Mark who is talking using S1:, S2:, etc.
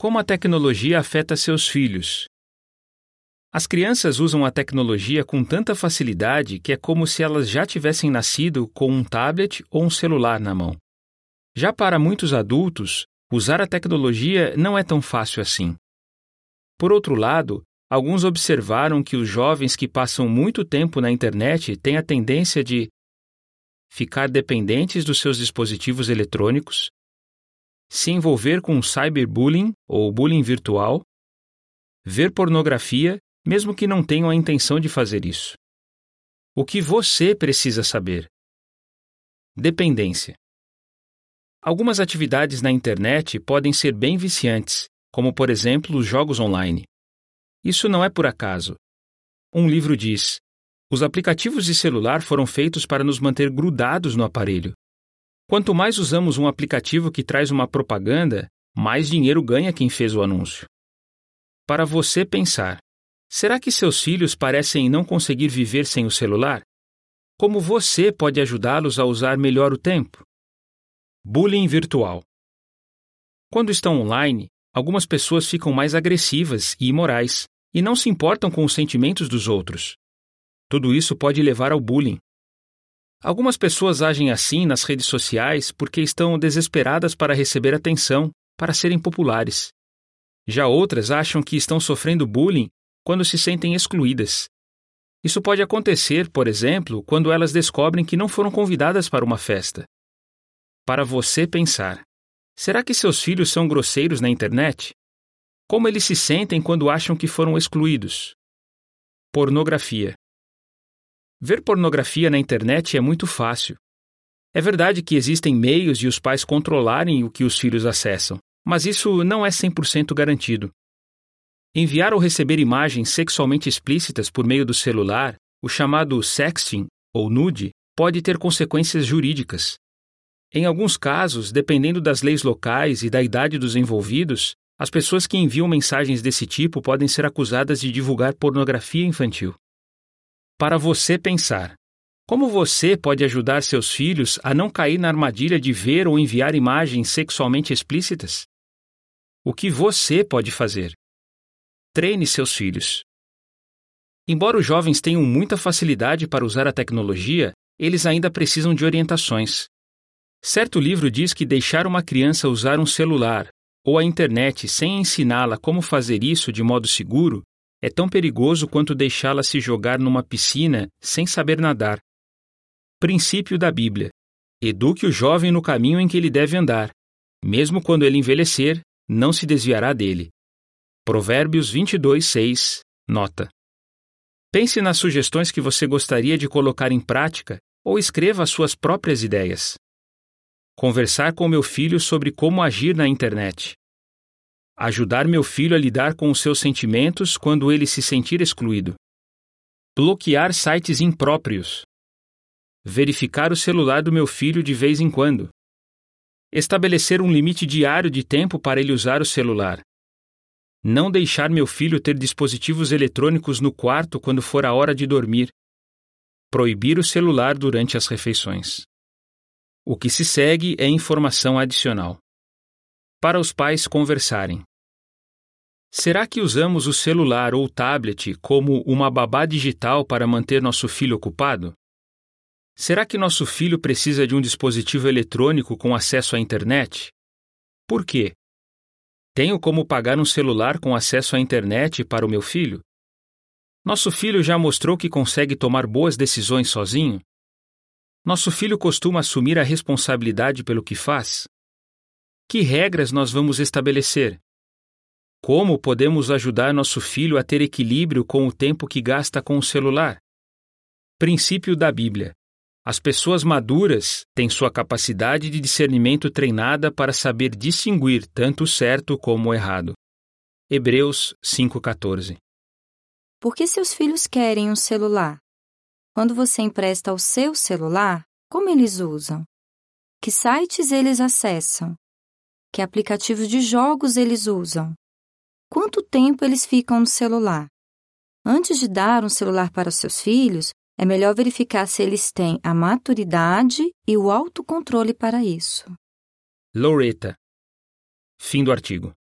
S1: Como a tecnologia afeta seus filhos? As crianças usam a tecnologia com tanta facilidade que é como se elas já tivessem nascido com um tablet ou um celular na mão. Já para muitos adultos, usar a tecnologia não é tão fácil assim. Por outro lado, alguns observaram que os jovens que passam muito tempo na internet têm a tendência de ficar dependentes dos seus dispositivos eletrônicos, se envolver com cyberbullying ou bullying virtual, ver pornografia, mesmo que não tenham a intenção de fazer isso. O que você precisa saber? Dependência. Algumas atividades na internet podem ser bem viciantes, como por exemplo os jogos online. Isso não é por acaso. Um livro diz: os aplicativos de celular foram feitos para nos manter grudados no aparelho. Quanto mais usamos um aplicativo que traz uma propaganda, mais dinheiro ganha quem fez o anúncio. Para você pensar, será que seus filhos parecem não conseguir viver sem o celular? Como você pode ajudá-los a usar melhor o tempo? Bullying virtual. Quando estão online, algumas pessoas ficam mais agressivas e imorais e não se importam com os sentimentos dos outros. Tudo isso pode levar ao bullying. Algumas pessoas agem assim nas redes sociais porque estão desesperadas para receber atenção, para serem populares. Já outras acham que estão sofrendo bullying quando se sentem excluídas. Isso pode acontecer, por exemplo, quando elas descobrem que não foram convidadas para uma festa. Para você pensar: será que seus filhos são grosseiros na internet? Como eles se sentem quando acham que foram excluídos? Pornografia. Ver pornografia na internet é muito fácil. É verdade que existem meios de os pais controlarem o que os filhos acessam, mas isso não é 100% garantido. Enviar ou receber imagens sexualmente explícitas por meio do celular, o chamado sexting ou nude, pode ter consequências jurídicas. Em alguns casos, dependendo das leis locais e da idade dos envolvidos, as pessoas que enviam mensagens desse tipo podem ser acusadas de divulgar pornografia infantil para você pensar. Como você pode ajudar seus filhos a não cair na armadilha de ver ou enviar imagens sexualmente explícitas? O que você pode fazer? Treine seus filhos. Embora os jovens tenham muita facilidade para usar a tecnologia, eles ainda precisam de orientações. Certo livro diz que deixar uma criança usar um celular ou a internet sem ensiná-la como fazer isso de modo seguro é tão perigoso quanto deixá-la se jogar numa piscina sem saber nadar. Princípio da Bíblia: Eduque o jovem no caminho em que ele deve andar. Mesmo quando ele envelhecer, não se desviará dele. Provérbios 22, 6. Nota. Pense nas sugestões que você gostaria de colocar em prática ou escreva as suas próprias ideias. Conversar com meu filho sobre como agir na internet ajudar meu filho a lidar com os seus sentimentos quando ele se sentir excluído, bloquear sites impróprios, verificar o celular do meu filho de vez em quando, estabelecer um limite diário de tempo para ele usar o celular, não deixar meu filho ter dispositivos eletrônicos no quarto quando for a hora de dormir, proibir o celular durante as refeições. O que se segue é informação adicional. Para os pais conversarem. Será que usamos o celular ou tablet como uma babá digital para manter nosso filho ocupado? Será que nosso filho precisa de um dispositivo eletrônico com acesso à internet? Por quê? Tenho como pagar um celular com acesso à internet para o meu filho? Nosso filho já mostrou que consegue tomar boas decisões sozinho? Nosso filho costuma assumir a responsabilidade pelo que faz? Que regras nós vamos estabelecer? Como podemos ajudar nosso filho a ter equilíbrio com o tempo que gasta com o celular? Princípio da Bíblia. As pessoas maduras têm sua capacidade de discernimento treinada para saber distinguir tanto o certo como o errado. Hebreus 5,14
S2: Por que seus filhos querem um celular? Quando você empresta o seu celular, como eles usam? Que sites eles acessam? Que aplicativos de jogos eles usam? Quanto tempo eles ficam no celular. Antes de dar um celular para seus filhos, é melhor verificar se eles têm a maturidade e o autocontrole para isso.
S1: Loretta. Fim do artigo.